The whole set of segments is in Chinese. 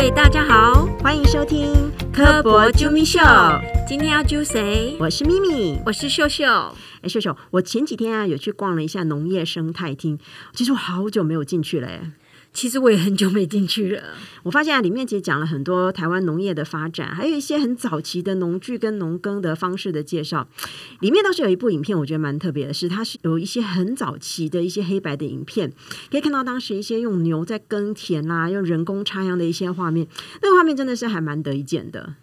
位大家好，欢迎收听科博啾咪秀。今天要揪谁？我是咪咪，我是秀秀。哎，秀秀，我前几天啊有去逛了一下农业生态厅，其实我好久没有进去了。其实我也很久没进去了。我发现啊，里面其实讲了很多台湾农业的发展，还有一些很早期的农具跟农耕的方式的介绍。里面倒是有一部影片，我觉得蛮特别的，是它是有一些很早期的一些黑白的影片，可以看到当时一些用牛在耕田啦，用人工插秧的一些画面，那个画面真的是还蛮得一见的。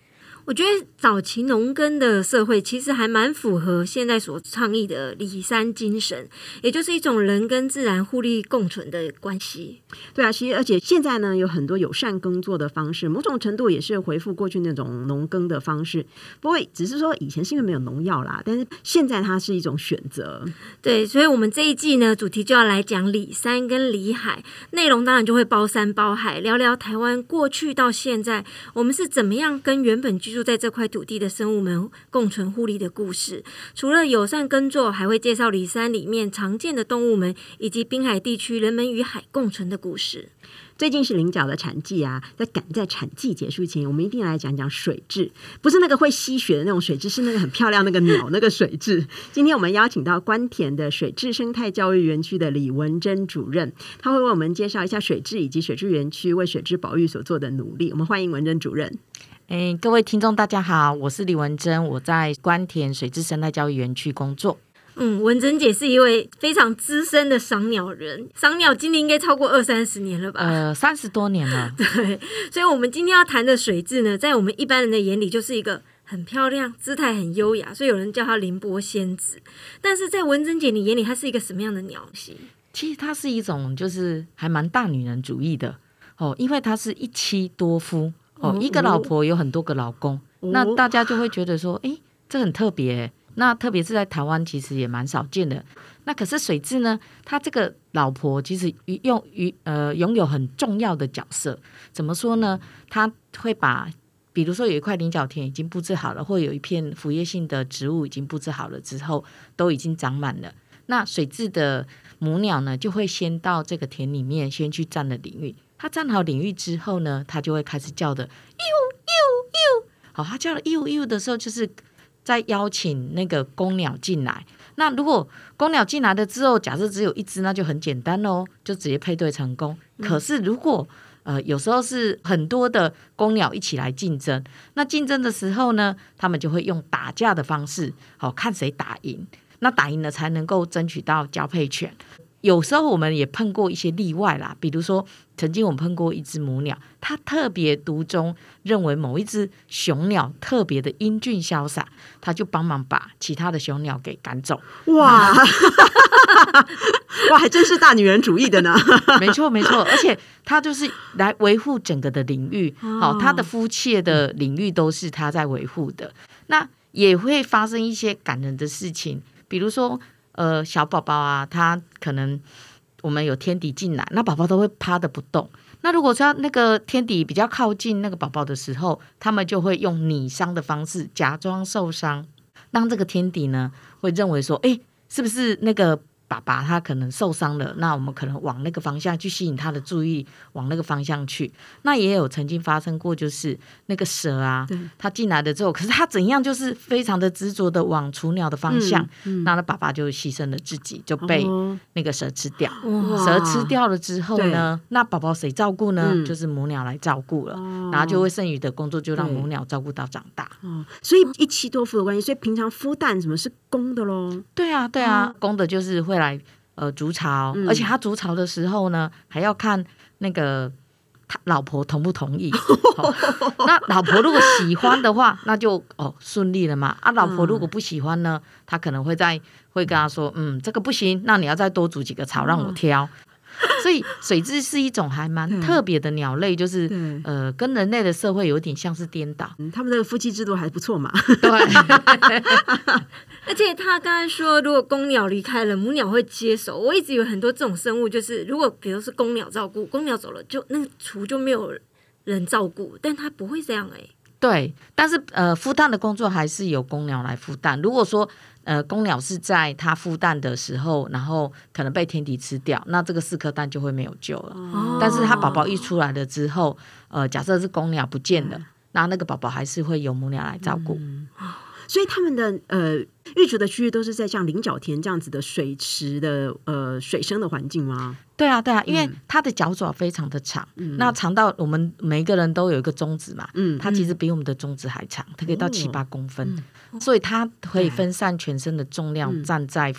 我觉得早期农耕的社会其实还蛮符合现在所倡议的里山精神，也就是一种人跟自然互利共存的关系。对啊，其实而且现在呢，有很多友善耕作的方式，某种程度也是回复过去那种农耕的方式。不过只是说以前是因为没有农药啦，但是现在它是一种选择。对，所以我们这一季呢，主题就要来讲里山跟里海，内容当然就会包山包海，聊聊台湾过去到现在，我们是怎么样跟原本居住在这块土地的生物们共存互利的故事，除了友善耕作，还会介绍里山里面常见的动物们，以及滨海地区人们与海共存的故事。最近是菱角的产季啊，在赶在产季结束前，我们一定要来讲讲水质，不是那个会吸血的那种水质，是那个很漂亮那个鸟那个水质。今天我们邀请到关田的水质生态教育园区的李文珍主任，他会为我们介绍一下水质以及水质园区为水质保育所做的努力。我们欢迎文珍主任。哎，各位听众，大家好，我是李文珍，我在关田水质生态教育园区工作。嗯，文珍姐是一位非常资深的赏鸟人，赏鸟经历应该超过二三十年了吧？呃，三十多年了。对，所以，我们今天要谈的水质呢，在我们一般人的眼里，就是一个很漂亮、姿态很优雅，所以有人叫它凌波仙子。但是在文珍姐你眼里，它是一个什么样的鸟型？其实它是一种，就是还蛮大女人主义的哦，因为它是一妻多夫。哦，一个老婆有很多个老公，那大家就会觉得说，哎，这很特别。那特别是在台湾，其实也蛮少见的。那可是水质呢？他这个老婆其实用于呃拥有很重要的角色。怎么说呢？他会把，比如说有一块菱角田已经布置好了，或有一片腐叶性的植物已经布置好了之后，都已经长满了。那水质的母鸟呢，就会先到这个田里面，先去占了领域。它站好领域之后呢，它就会开始叫的，呦呦呦。好，它叫了呦呦的时候，就是在邀请那个公鸟进来。那如果公鸟进来了之后，假设只有一只，那就很简单喽，就直接配对成功。可是如果呃有时候是很多的公鸟一起来竞争，那竞争的时候呢，他们就会用打架的方式，好看谁打赢。那打赢了才能够争取到交配权。有时候我们也碰过一些例外啦，比如说曾经我们碰过一只母鸟，它特别独钟，认为某一只雄鸟特别的英俊潇洒，它就帮忙把其他的雄鸟给赶走。哇，哇，还真是大女人主义的呢。没错，没错，而且它就是来维护整个的领域，好，它的夫妻的领域都是它在维护的。那也会发生一些感人的事情，比如说。呃，小宝宝啊，他可能我们有天敌进来，那宝宝都会趴的不动。那如果说那个天敌比较靠近那个宝宝的时候，他们就会用拟伤的方式假装受伤，让这个天敌呢会认为说，哎，是不是那个？爸爸他可能受伤了，那我们可能往那个方向去吸引他的注意，往那个方向去。那也有曾经发生过，就是那个蛇啊，他进来了之后，可是他怎样就是非常的执着的往雏鸟的方向，那他爸爸就牺牲了自己，就被那个蛇吃掉。蛇吃掉了之后呢，那宝宝谁照顾呢？就是母鸟来照顾了，然后就会剩余的工作就让母鸟照顾到长大。所以一妻多夫的关系，所以平常孵蛋什么是公的喽？对啊，对啊，公的就是会。来呃筑巢，而且他筑巢的时候呢，还要看那个他老婆同不同意。那老婆如果喜欢的话，那就哦顺利了嘛。啊，老婆如果不喜欢呢，他可能会在会跟他说，嗯，这个不行，那你要再多筑几个巢让我挑。所以水蛭是一种还蛮特别的鸟类，就是呃，跟人类的社会有点像是颠倒。他们的夫妻制度还不错嘛。对。而且他刚才说，如果公鸟离开了，母鸟会接手。我一直以为很多这种生物，就是如果比如是公鸟照顾，公鸟走了，就那个雏就没有人照顾。但它不会这样哎。对，但是呃，孵蛋的工作还是由公鸟来孵蛋。如果说呃公鸟是在它孵蛋的时候，然后可能被天敌吃掉，那这个四颗蛋就会没有救了。哦但是它宝宝一出来了之后，呃，假设是公鸟不见了，那那个宝宝还是会由母鸟来照顾。所以他们的呃育雏的区域都是在像菱角田这样子的水池的呃水生的环境吗？对啊，对啊，因为它的脚爪非常的长，那长到我们每一个人都有一个中指嘛，嗯它其实比我们的中指还长，它可以到七哦八公分，所以它可以分散全身的重量，站在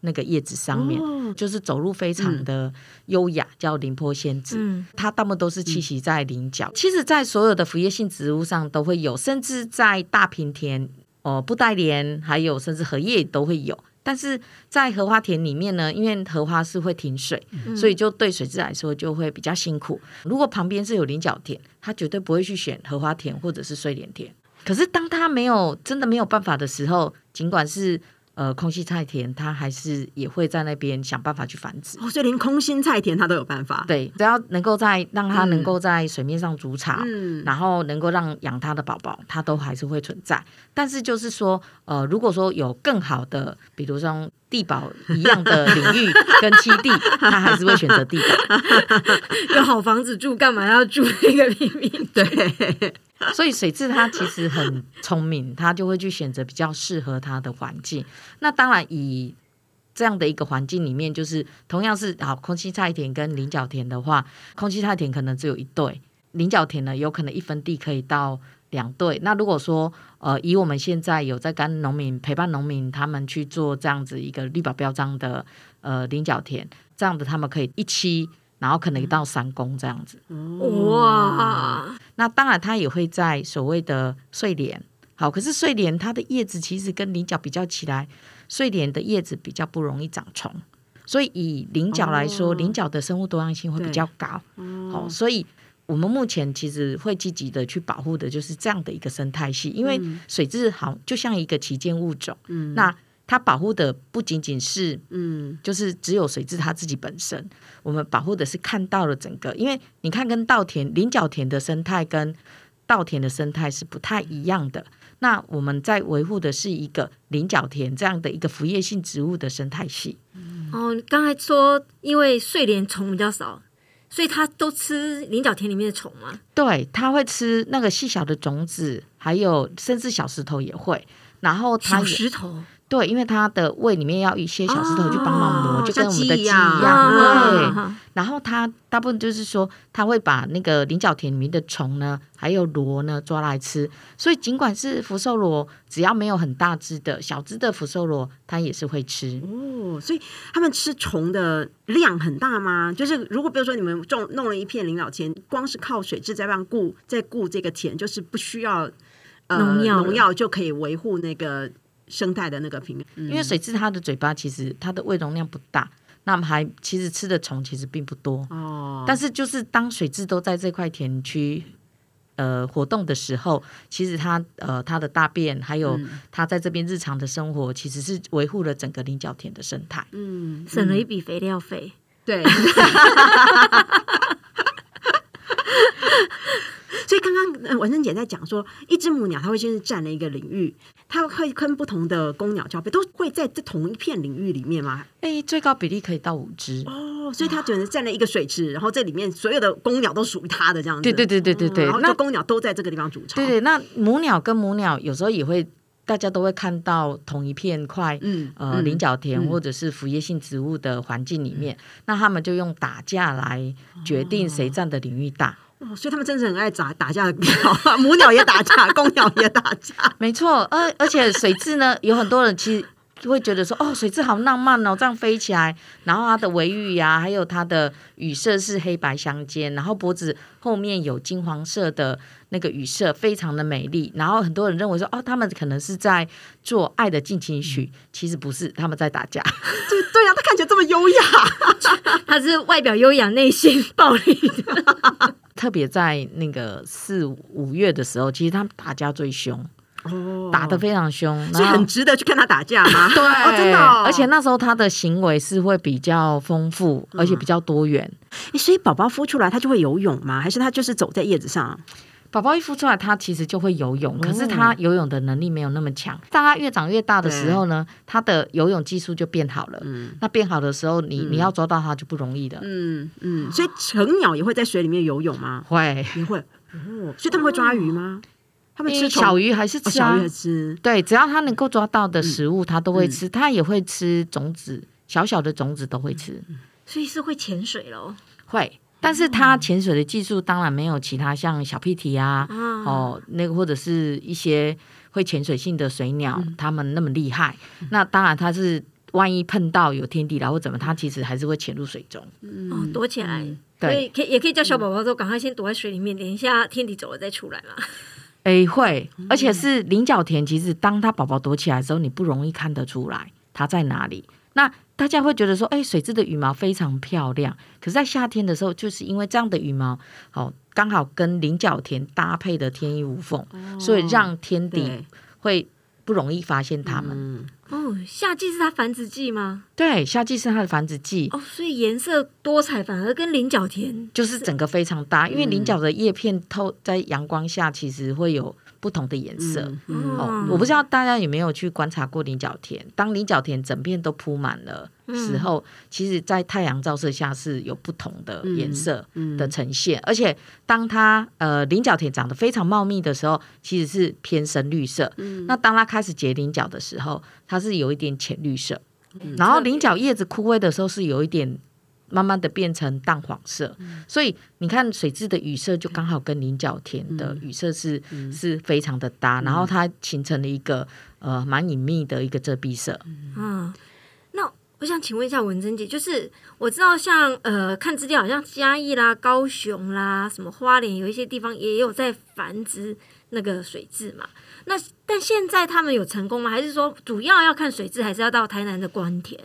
那个叶子上面，哦。就是走路非常的优雅，叫凌波仙子。嗯。它大部分都是栖息在菱角，其实，在所有的腐叶性植物上都会有，甚至在大平田、哦布袋莲，还有甚至荷叶都会有。但是在荷花田里面呢，因为荷花是会停水，所以就对水质来说就会比较辛苦。如果旁边是有菱角田，他绝对不会去选荷花田或者是睡莲田。可是当他没有真的没有办法的时候，尽管是呃空心菜田，它还是也会在那边想办法去繁殖。哦，所以连空心菜田它都有办法。对，只要能够在让它能够在水面上筑巢，嗯然后能够让养它的宝宝，它都还是会存在。但是就是说，呃，如果说有更好的，比如说地堡一样的领域跟栖地，它还是会选择地堡。有好房子住，干嘛要住那个平民？对，所以水蛭它其实很聪明，它就会去选择比较适合它的环境。那当然以这样的一个环境里面，就是同样是好空气菜田跟菱角田的话，空气菜田可能只有一对，菱角田呢有可能一分地可以到两对。那如果说呃以我们现在有在跟农民陪伴农民他们去做这样子一个绿保标章的呃菱角田，这样子他们可以一期。然后可能到三公这样子，哇，那当然，它也会在所谓的睡莲。好，可是睡莲它的叶子其实跟菱角比较起来，睡莲的叶子比较不容易长虫，所以以菱角来说，哦。菱角的生物多样性会比较高。好，所以我们目前其实会积极的去保护的就是这样的一个生态系，因为水蛭好就像一个旗舰物种，嗯。那它保护的不仅仅是嗯就是只有水质它自己本身，我们保护的是看到了整个，因为你看跟稻田、菱角田的生态跟稻田的生态是不太一样的。那我们在维护的是一个菱角田这样的一个浮叶性植物的生态系。哦，刚才说因为睡莲虫比较少，所以它都吃菱角田里面的虫吗。对，它会吃那个细小的种子，还有甚至小石头也会。然后它小石头，对，因为它的胃里面要一些小石头去帮忙磨，哦就跟我们的鸡一样样。对，啊然后它大部分就是说，它会把那个菱角田里面的虫呢，还有螺呢抓来吃。所以尽管是福寿螺，只要没有很大只的小只的福寿螺，它也是会吃。哦，所以他们吃虫的量很大吗？就是如果比如说你们种弄了一片菱角田，光是靠水质在帮顾在顾这个田，就是不需要呃农药了农药就可以维护那个生态的那个平衡。嗯因为水蛭它的嘴巴其实它的胃容量不大，那么还其实吃的虫其实并不多。哦，但是就是当水蛭都在这块田区。呃，活动的时候，其实它呃它的大便，还有嗯它在这边日常的生活，其实是维护了整个菱角田的生态。嗯，省了一笔肥料费。对。所以刚刚呃文生姐在讲说，一只母鸟它会先是占了一个领域，它会跟不同的公鸟交配，都会在这同一片领域里面吗？哎，最高比例可以到五只。哦，所以它只能占了一个水池，然后这里面所有的公鸟都属于它的这样子。对对对对对对，然后那公鸟都在这个地方筑巢。对对，那母鸟跟母鸟有时候也会，大家都会看到同一片块。嗯，呃，嗯菱角田嗯或者是腐叶性植物的环境里面，那他们就用打架来决定谁占的领域大。哦，所以他们真是很爱打打架的鸟，母鸟也打架，公鸟也打架。没错，而而且水蛭呢，有很多人其实会觉得说，哦，水质好浪漫哦，这样飞起来，然后它的尾羽呀、还有它的羽色是黑白相间，然后脖子后面有金黄色的那个羽色，非常的美丽。然后很多人认为说，哦，他们可能是在做爱的进行曲，其实不是，他们在打架。对对啊，他看起来这么优雅。他是外表优雅，内心暴力的。特别在那个四五月的时候，其实他们打架最凶，哦打得非常凶，以很值得去看他打架吗？对，哦，真的哦、而且那时候他的行为是会比较丰富，而且比较多元。诶所以宝宝孵出来他就会游泳吗？还是他就是走在叶子上？宝宝一孵出来，他其实就会游泳，可是他游泳的能力没有那么强。当他越长越大的时候呢，他的游泳技术就变好了。那变好的时候，你你要抓到它就不容易的。嗯嗯，所以成鸟也会在水里面游泳吗？会也会哦，所以他们会抓鱼吗？他们吃小鱼还是吃啊？小鱼吃。对，只要它能够抓到的食物，它都会吃。它也会吃种子，小小的种子都会吃。所以是会潜水喽？会。但是它潜水的技术当然没有其他像小屁蹄啊，哦，那个或者是一些会潜水性的水鸟，它们那么厉害。那当然它是万一碰到有天敌了或怎么，它其实还是会潜入水中，哦，躲起来。对，可以也可以叫小宝宝说赶快先躲在水里面，等一下天敌走了再出来嘛。哎，会，而且是菱角田，其实当它宝宝躲起来的时候，你不容易看得出来它在哪里。那大家会觉得说，哎，水蛭的羽毛非常漂亮。可是，在夏天的时候，就是因为这样的羽毛，哦，刚好跟菱角田搭配的天衣无缝，所以让天敌会不容易发现它们。哦，夏季是它繁殖季吗？对，夏季是它的繁殖季。哦，所以颜色多彩，反而跟菱角田就是整个非常搭，因为菱角的叶片透在阳光下，其实会有。不同的颜色哦，我不知道大家有没有去观察过菱角田。当菱角田整片都铺满了时候，其实，在太阳照射下是有不同的颜色的呈现。而且，当它呃菱角田长得非常茂密的时候，其实是偏深绿色。那当它开始结菱角的时候，它是有一点浅绿色。然后，菱角叶子枯萎的时候，是有一点。慢慢的变成淡黄色，所以你看水质的雨色就刚好跟菱角田的雨色是是非常的搭，然后它形成了一个呃蛮隐秘的一个遮蔽色。嗯，那我想请问一下文珍姐，就是我知道像呃看资料，好像嘉义啦、高雄啦、什么花莲有一些地方也有在繁殖那个水质嘛。那但现在他们有成功吗？还是说主要要看水质，还是要到台南的关田？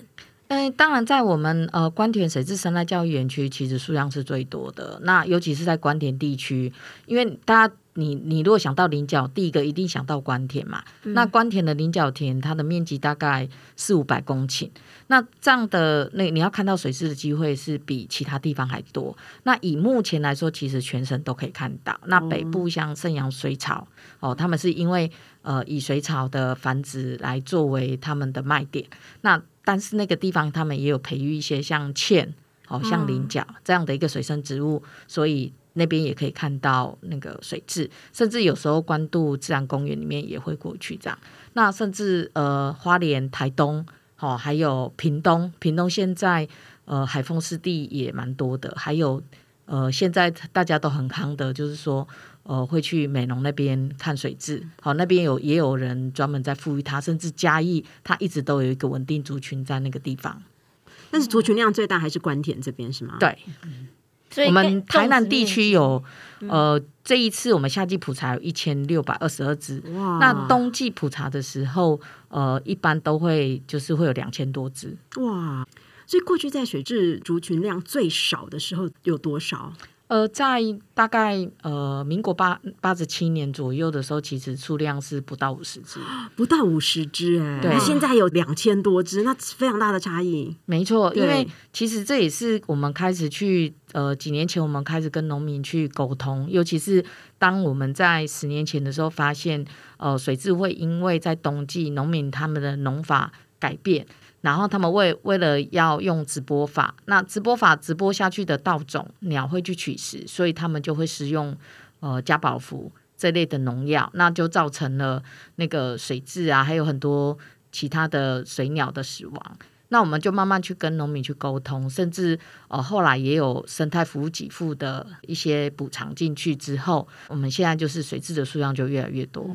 嗯，当然，在我们呃关田水质生态教育园区，其实数量是最多的。那尤其是在关田地区，因为大家你你如果想到菱角，第一个一定想到关田嘛。那关田的菱角田，它的面积大概四五百公顷。那这样的那你要看到水质的机会是比其他地方还多。那以目前来说，其实全省都可以看到。那北部像盛阳水草哦，他们是因为呃以水草的繁殖来作为他们的卖点。那但是那个地方他们也有培育一些像芡，哦，像菱角这样的一个水生植物，所以那边也可以看到那个水质，甚至有时候关渡自然公园里面也会过去这样。那甚至呃花莲、台东，哦，还有屏东，屏东现在呃海风湿地也蛮多的，还有呃现在大家都很夯的，就是说。呃，会去美浓那边看水质，好，那边有也有人专门在富裕它，甚至嘉义，它一直都有一个稳定族群在那个地方。但是族群量最大还是关田这边是吗？对，我们台南地区有，呃，这一次我们夏季普查有一千六百二十二只，哇，那冬季普查的时候，呃，一般都会就是会有两千多只，哇，所以过去在水质族群量最少的时候有多少？呃，在大概呃民国八八十七年左右的时候，其实数量是不到五十只，不到五十只哎，那现在有两千多只，那非常大的差异。没错，因为其实这也是我们开始去呃几年前我们开始跟农民去沟通，尤其是当我们在十年前的时候发现，呃水质会因为在冬季农民他们的农法改变。然后他们为为了要用直播法，那直播法直播下去的稻种鸟会去取食，所以他们就会使用呃加宝福这类的农药，那就造成了那个水质啊，还有很多其他的水鸟的死亡。那我们就慢慢去跟农民去沟通，甚至呃后来也有生态服务给付的一些补偿进去之后，我们现在就是水质的数量就越来越多。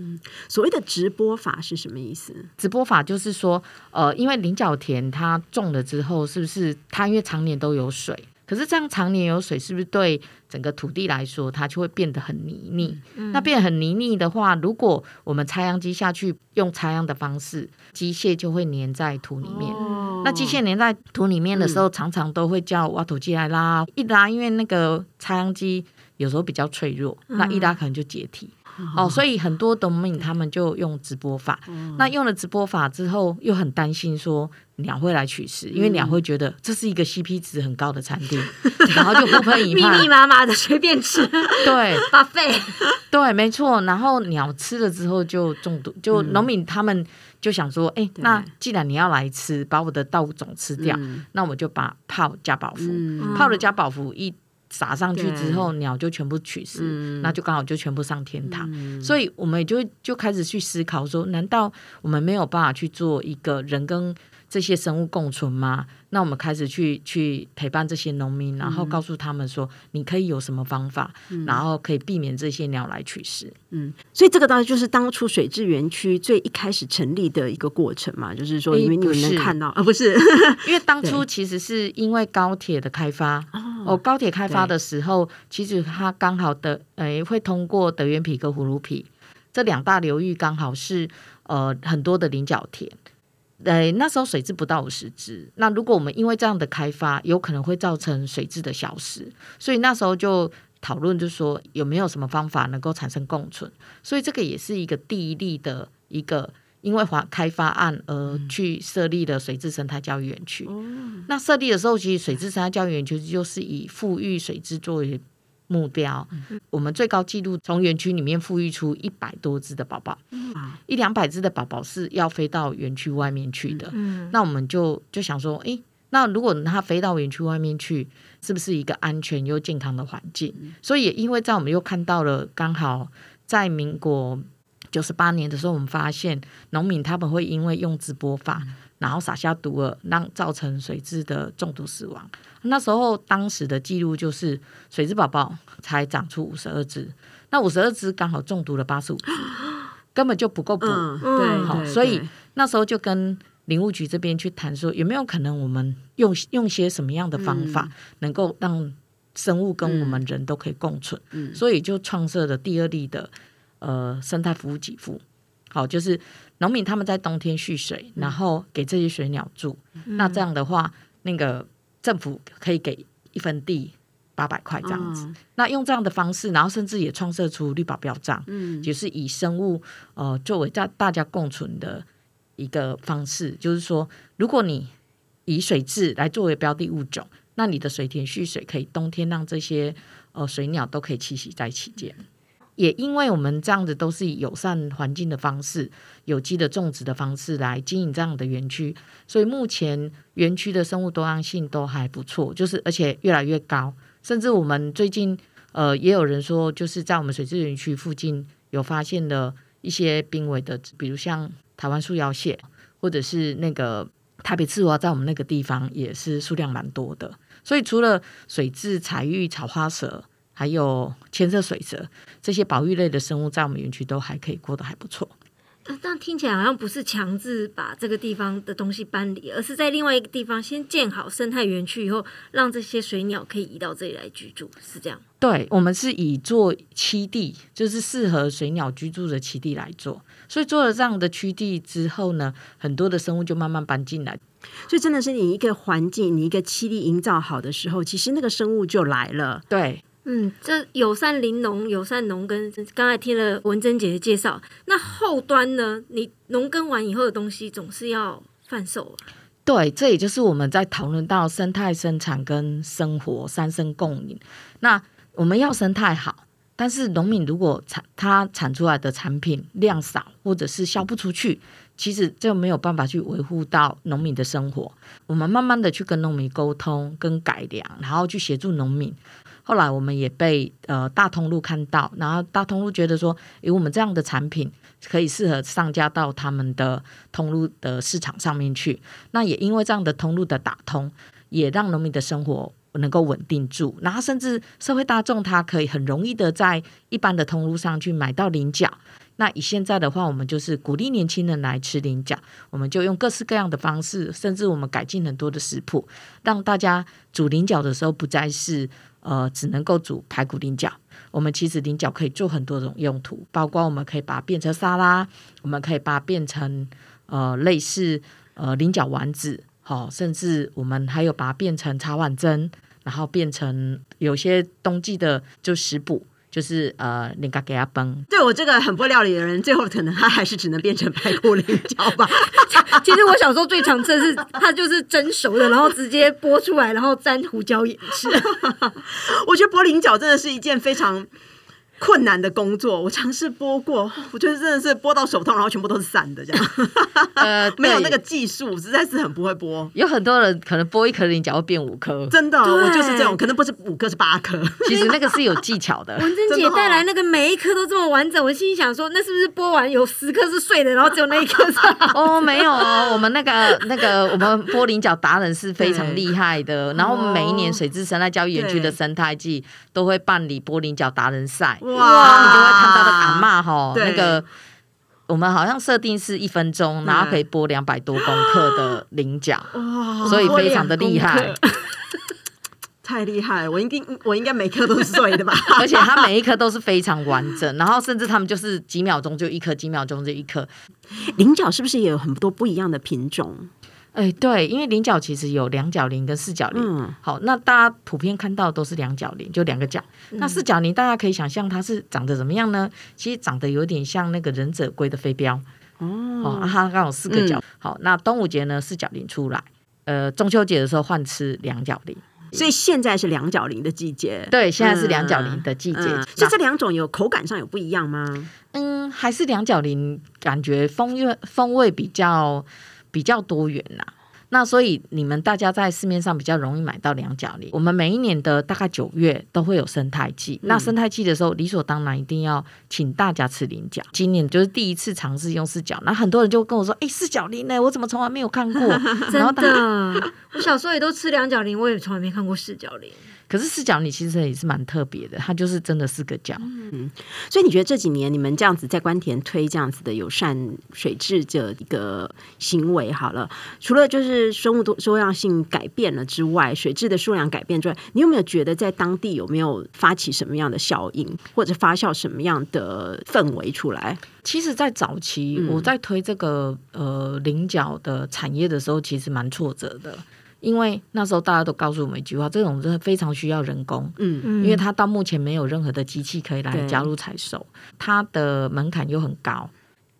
所谓的直播法是什么意思？直播法就是说，呃，因为菱角田它种了之后，是不是它因为常年都有水？可是这样常年有水，是不是对整个土地来说，它就会变得很泥泞？那变得很泥泞的话，如果我们插秧机下去用插秧的方式，机械就会粘在土里面。那机械粘在土里面的时候，常常都会叫挖土机来拉，一拉，因为那个插秧机有时候比较脆弱，那一拉可能就解体。哦，所以很多农民他们就用直播法。那用了直播法之后，又很担心说鸟会来取食，因为鸟会觉得这是一个 CP 值很高的餐厅，然后就不喷一 密密麻麻的随便吃，对，把肺，对，没错。然后鸟吃了之后就中毒，就农民他们就想说，哎，那既然你要来吃，把我的稻种吃掉，那我就把泡加宝福，泡了加宝福一。撒上去之后，鸟就全部取食，那就刚好就全部上天堂。所以我们就就开始去思考说，难道我们没有办法去做一个人跟这些生物共存吗？那我们开始去去陪伴这些农民，然后告诉他们说，你可以有什么方法，然后可以避免这些鸟来取食。嗯，所以这个当然就是当初水质园区最一开始成立的一个过程嘛，就是说，因为你们能看到 啊，不是，因为当 初其实是因为高铁的开发哦，高铁开发的时候，其实它刚好的诶会通过德元皮跟葫芦皮这两大流域，刚好是呃很多的菱角田。呃，那时候水质不到五十只，那如果我们因为这样的开发，有可能会造成水质的消失，所以那时候就讨论，就说有没有什么方法能够产生共存，所以这个也是一个第一例的一个因为华开发案而去设立的水质生态教育园区。那设立的时候，其实水质生态教育园区就是以富裕水质作为。目标，我们最高纪录从园区里面富裕出一百多只的宝宝，一两百只的宝宝是要飞到园区外面去的。那我们就就想说，哎，那如果它飞到园区外面去，是不是一个安全又健康的环境？所以也因为在我们又看到了，刚好在民国九十八年的时候，我们发现农民他们会因为用直播法。然后撒下毒饵，让造成水质的中毒死亡。那时候当时的记录就是水质宝宝才长出五十二只，那五十二只刚好中毒了八十五只，根本就不够补。对，好，所以那时候就跟林务局这边去谈说，有没有可能我们用用些什么样的方法，能够让生物跟我们人都可以共存？所以就创设了第二例的呃生态服务给付。好，就是农民他们在冬天蓄水，然后给这些水鸟住。那这样的话，那个政府可以给一分地八百块这样子。那用这样的方式，然后甚至也创设出绿保标章，嗯，就是以生物呃作为大大家共存的一个方式。就是说，如果你以水质来作为标的物种，那你的水田蓄水可以冬天让这些呃水鸟都可以栖息在其间。也因为我们这样子都是以友善环境的方式、有机的种植的方式来经营这样的园区，所以目前园区的生物多样性都还不错，就是而且越来越高。甚至我们最近呃也有人说，就是在我们水质园区附近有发现了一些濒危的，比如像台湾树腰蟹，或者是那个台北刺蛙，在我们那个地方也是数量蛮多的。所以除了水质、彩玉、草花蛇。还有千色水蛇这些保育类的生物，在我们园区都还可以过得还不错。但听起来好像不是强制把这个地方的东西搬离，而是在另外一个地方先建好生态园区以后，让这些水鸟可以移到这里来居住，是这样？对，我们是以做栖地，就是适合水鸟居住的栖地来做。所以做了这样的区地之后呢，很多的生物就慢慢搬进来。所以真的是你一个环境，你一个栖地营造好的时候，其实那个生物就来了。对。嗯，这友善林农、友善农耕，刚才听了文珍姐的介绍，那后端呢？你农耕完以后的东西总是要贩售。对，这也就是我们在讨论到生态生产跟生活三生共赢。那我们要生态好，但是农民如果产他产出来的产品量少，或者是销不出去，其实就没有办法去维护到农民的生活。我们慢慢的去跟农民沟通、跟改良，然后去协助农民。后来我们也被呃大通路看到，然后大通路觉得说，诶，我们这样的产品可以适合上架到他们的通路的市场上面去。那也因为这样的通路的打通，也让农民的生活能够稳定住，然后甚至社会大众他可以很容易的在一般的通路上去买到菱角。那以现在的话，我们就是鼓励年轻人来吃菱角，我们就用各式各样的方式，甚至我们改进很多的食谱，让大家煮菱角的时候不再是。呃，只能够煮排骨菱角。我们其实菱角可以做很多种用途，包括我们可以把它变成沙拉，我们可以把它变成呃类似呃菱角丸子，好、甚至我们还有把它变成茶碗蒸，然后变成有些冬季的就食补，就是呃，那个给它崩。对我这个很不会料理的人，最后可能他还是只能变成排骨菱角吧。其实我小时候最常吃的是它就是蒸熟的，然后直接剥出来，然后沾胡椒盐吃。我觉得剥菱角真的是一件非常困难的工作。我尝试剥过，我觉得真的是剥到手痛，然后全部都是散的，这样 呃，对 没有那个技术，实在是很不会剥。有很多人可能剥一颗菱角会变五颗，真的，我就是这种，可能不是五颗是八颗。其实那个是有技巧的。文珍姐带来那个每一颗都这么完整，我心里想说，那是不是剥完有十颗是碎的，然后只有那一颗是？哦，没有哦，我们那个那个我们玻璃角达人是非常厉害的。然后我们每一年水质生态教育园区的生态季都会办理玻璃角达人赛，然后你就会看到的阿妈哈，那个我们好像设定是一分钟，然后可以播两百多公克的菱角，哇所以非常的厉害。太厉害了！我应该我应该每颗都是碎的吧？而且它每一颗都是非常完整，然后甚至他们就是几秒钟就一颗，几秒钟就一颗。菱角是不是也有很多不一样的品种？哎，对，因为菱角其实有两角菱跟四角菱。嗯好，那大家普遍看到都是两角菱，就两个角。那四角菱大家可以想象它是长得怎么样呢？其实长得有点像那个忍者龟的飞镖。哦，啊、它刚好四个角。好，那端午节呢四角菱出来，呃，中秋节的时候换吃两角菱。所以现在是两角菱的季节。对，现在是两角菱的季节。嗯所以这两种有口感上有不一样吗？嗯，还是两角菱，感觉风味风味比较比较多元啦。那所以你们大家在市面上比较容易买到两角菱。我们每一年的大概九月都会有生态季，那生态季的时候理所当然一定要请大家吃菱角。今年就是第一次尝试用四角，那很多人就跟我说：“哎、四角菱呢？我怎么从来没有看过？”然 后真的，我小时候也都吃两角菱，我也从来没看过四角菱。可是四角你其实也是蛮特别的，它就是真的四个角。嗯所以你觉得这几年你们这样子在关田推这样子的友善水质的一个行为，好了，除了就是生物多多样性改变了之外，水质的数量改变之外，你有没有觉得在当地有没有发起什么样的效应，或者发酵什么样的氛围出来？其实，在早期我在推这个呃菱角的产业的时候，其实蛮挫折的，因为那时候大家都告诉我们一句话：这种真的非常需要人工，嗯。嗯因为它到目前没有任何的机器可以来加入采收，它的门槛又很高，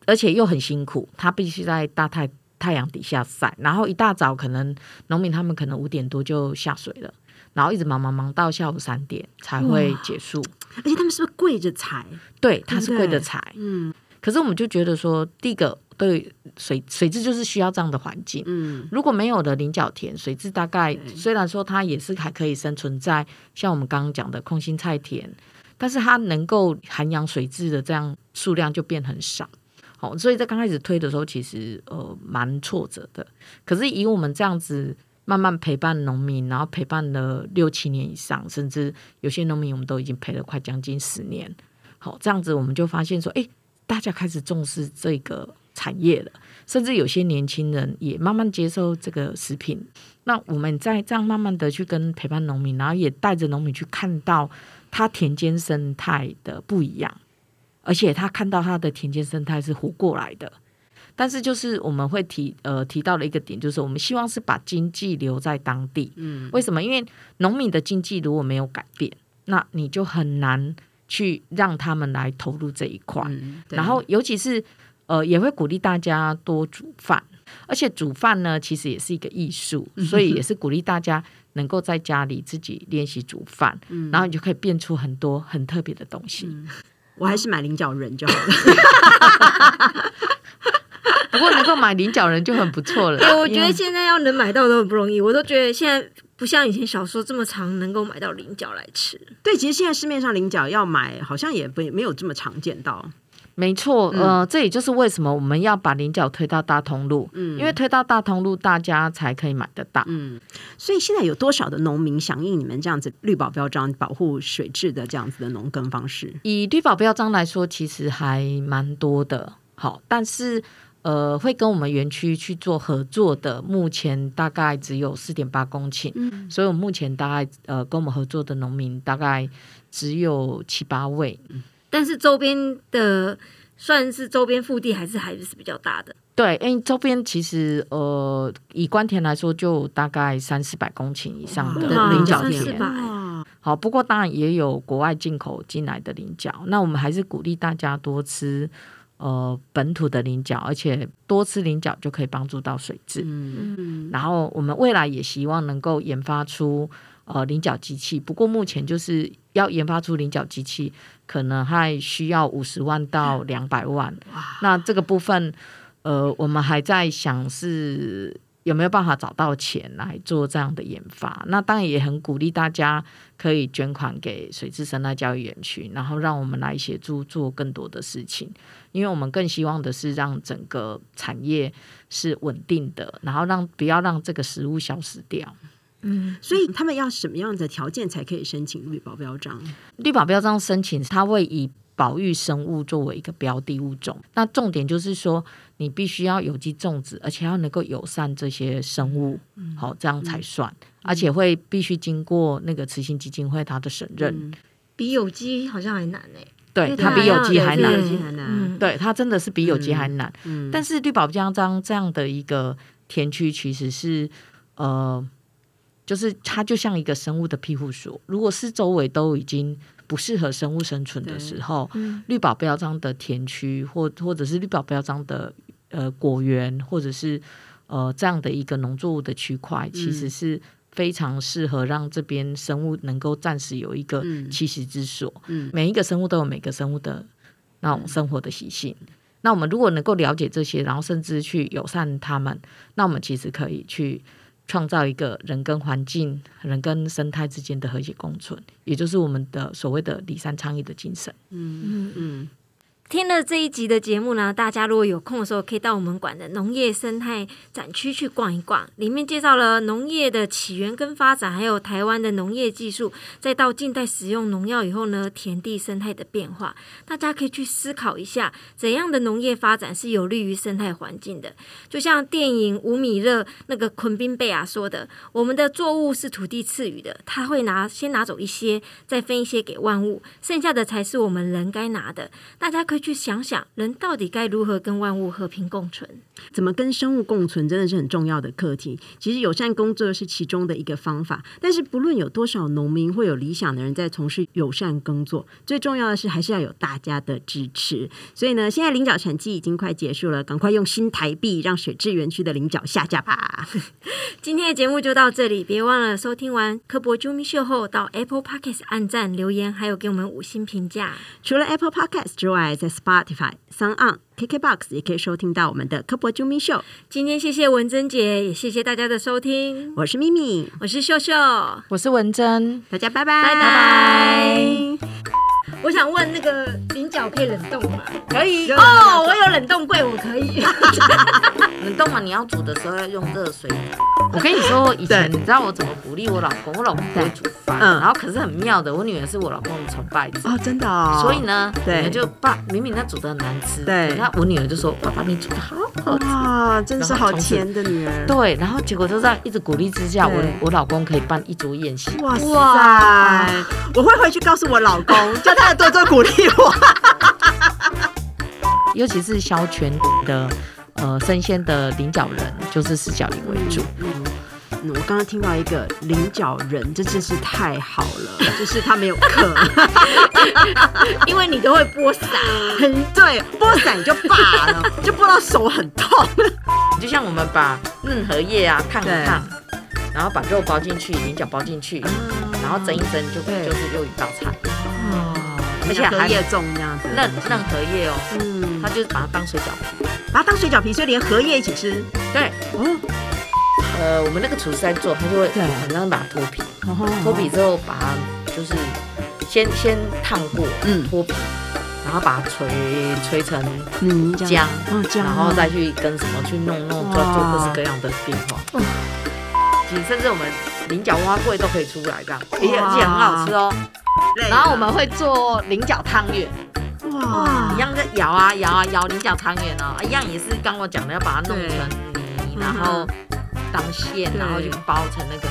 而且又很辛苦，它必须在大太太阳底下晒，然后一大早可能农民他们可能五点多就下水了。然后一直忙忙忙到下午三点才会结束，而且他们是不是跪着采？对，他是对贵的采，嗯。可是我们就觉得说，第一个对水水质就是需要这样的环境。嗯如果没有的菱角田，水质大概对虽然说它也是还可以生存在像我们刚刚讲的空心菜田，但是它能够涵养水质的这样数量就变很少。好，所以在刚开始推的时候，其实呃蛮挫折的。可是以我们这样子慢慢陪伴农民，然后陪伴了六七年以上，甚至有些农民我们都已经陪了快将近十年。好，这样子我们就发现说，哎，大家开始重视这个产业了，甚至有些年轻人也慢慢接受这个食品。那我们在这样慢慢的去跟陪伴农民，然后也带着农民去看到他田间生态的不一样，而且他看到他的田间生态是活过来的。但是就是我们会提呃提到的一个点，就是我们希望是把经济留在当地。嗯为什么？因为农民的经济如果没有改变，那你就很难去让他们来投入这一块。嗯，然后尤其是呃，也会鼓励大家多煮饭，而且煮饭呢，其实也是一个艺术，所以也是鼓励大家能够在家里自己练习煮饭，然后你就可以变出很多很特别的东西。我还是买菱角人就好了。不过能够买菱角人就很不错了。对，我觉得现在要能买到都很不容易，我都觉得现在不像以前小时候这么常能够买到菱角来吃。对，其实现在市面上菱角要买，好像也不没有这么常见到。没错，呃，这也就是为什么我们要把菱角推到大通路，嗯因为推到大通路，大家才可以买得到。嗯，所以现在有多少的农民响应你们这样子绿保标章保护水质的这样子的农耕方式？以绿保标章来说，其实还蛮多的。好，但是呃，会跟我们园区去做合作的，目前大概只有四点八公顷，嗯所以我目前大概呃跟我们合作的农民大概只有七八位。但是周边的算是周边腹地还是还是比较大的。对，因为周边其实呃，以关田来说，就大概三四百公顷以上的菱角田。三四百哇好，不过当然也有国外进口进来的菱角，那我们还是鼓励大家多吃呃本土的菱角，而且多吃菱角就可以帮助到水质。嗯然后我们未来也希望能够研发出呃菱角机器，不过目前就是要研发出菱角机器，可能还需要五十万到两百万。那这个部分，呃，我们还在想是有没有办法找到钱来做这样的研发。那当然也很鼓励大家可以捐款给水质生态教育园区，然后让我们来协助做更多的事情。因为我们更希望的是让整个产业是稳定的，然后让不要让这个食物消失掉。嗯，所以他们要什么样的条件才可以申请绿保标章？绿保标章申请，它会以保育生物作为一个标的物种。那重点就是说，你必须要有机种植，而且要能够友善这些生物，好、这样才算。而且会必须经过那个慈心基金会它的审认，比有机好像还难哎、对对它比有机还难有。机还难。嗯，对，它真的是比有机还难。嗯但是绿保标章这样的一个田区，其实是呃，就是它就像一个生物的庇护所。如果是周围都已经不适合生物生存的时候，嗯绿保标章的田区或或者是绿保标章的呃果园，或者是呃这样的一个农作物的区块，其实是。非常适合让这边生物能够暂时有一个栖息之所。嗯每一个生物都有每个生物的那种生活的习性。那我们如果能够了解这些，然后甚至去友善他们，那我们其实可以去创造一个人跟环境、人跟生态之间的和谐共存，也就是我们的所谓的礼山倡议的精神。嗯听了这一集的节目呢，大家如果有空的时候，可以到我们馆的农业生态展区去逛一逛，里面介绍了农业的起源跟发展，还有台湾的农业技术，再到近代使用农药以后呢，田地生态的变化，大家可以去思考一下，怎样的农业发展是有利于生态环境的。就像电影《五米热》那个昆宾贝亚说的，我们的作物是土地赐予的，他会拿先拿走一些，再分一些给万物，剩下的才是我们人该拿的。大家可以去想想，人到底该如何跟万物和平共存。怎么跟生物共存真的是很重要的课题。其实友善工作是其中的一个方法，但是不论有多少农民或有理想的人在从事友善工作，最重要的是还是要有大家的支持。所以呢，现在菱角产季已经快结束了，赶快用新台币让水质园区的菱角下架吧。今天的节目就到这里，别忘了收听完科博啾咪秀后，到 Apple Podcast 按赞留言，还有给我们五星评价。除了 Apple Podcast 之外，在 Spotify、s o n On、KKBox 也可以收听到我们的科博啾咪秀。今天谢谢文珍姐，也谢谢大家的收听，我是咪咪，我是秀秀。我是文珍，大家拜拜，拜拜。我想问那个菱角可以冷冻吗？可以哦，我有冷冻柜，我可以。冷冻嘛，你要煮的时候要用热水。我跟你说，以前你知道我怎么鼓励我老公？我老公不会煮饭，嗯然后可是很妙的，我女儿是我老公的崇拜者。哦，真的哦。所以呢，对就爸明明他煮的很难吃，对那我女儿就说：“爸爸，你煮的好好吃。哇，真是好甜的女儿。对，然后结果就这样一直鼓励之下，我我老公可以办一桌宴席。哇塞！我会回去告诉我老公，叫 他多多鼓励我。尤其是削全的呃生鲜的菱角人，就是四角菱为主。嗯，我刚刚听到一个菱角人，这真是太好了，就是他没有课，因为你都会播伞，很对，拨伞就罢了，就拨到手很痛。就像我们把嫩荷叶啊烫一烫，然后把肉包进去，菱角包进去，然后蒸一蒸就对就是又一道菜。哦，而且荷叶粽这样子，嫩嫩荷叶哦，嗯，他就是把它当水饺皮。把它当水饺皮，所以连荷叶一起吃。对，哦，呃，我们那个厨师在做，他就会对。很让把它脱皮，脱脱皮之后把它就是先先烫过，嗯。脱皮，然后把它捶捶成浆，然后再去跟什么去弄弄做做各式各样的变化。其实甚至我们菱角蛙桂都可以出来这样，而且而且很好吃哦。然后我们会做菱角汤圆，哇。一样在摇啊摇啊摇菱角汤圆哦，一样也是刚我讲的要把它弄成泥，然后当馅，然后就包成那个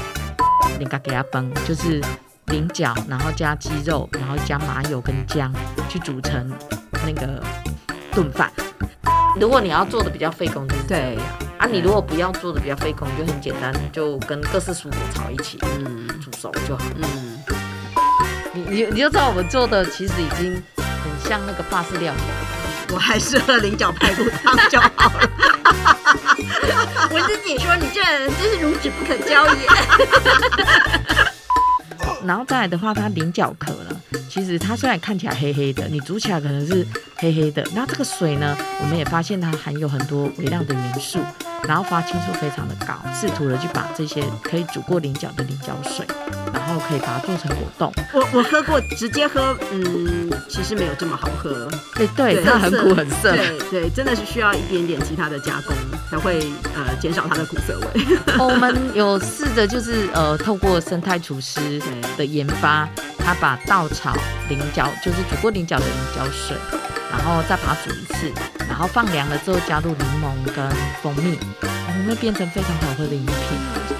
菱角给它崩，就是菱角，然后加鸡肉，然后加麻油跟姜去煮成那个炖饭。如果你要做的比较费工，就是这对样啊。你如果不要做的比较费工，就很简单，就跟各式蔬果炒一起嗯煮熟就好。嗯，你你你就知道我们做的其实已经很像那个法式料理了。我还是喝菱角排骨汤就好了。我自己说：“你这人真是孺子不可教也。然后再来的话，它菱角壳呢，其实它虽然看起来黑黑的，你煮起来可能是黑黑的。那这个水呢，我们也发现它含有很多微量的元素，然后发青素非常的高，试图的去把这些可以煮过菱角的菱角水，然后可以把它做成果冻。我我喝过，直接喝，嗯，其实没有这么好喝。哎对，对这很苦很涩。对对，真的是需要一点点其他的加工，才会呃减少它的苦涩味。我们有试着就是呃，透过生态厨师的研发，他把稻草菱角，就是煮过菱角的菱角水，然后再把它煮一次，然后放凉了之后加入柠檬跟蜂蜜，我们会变成非常好喝的饮品。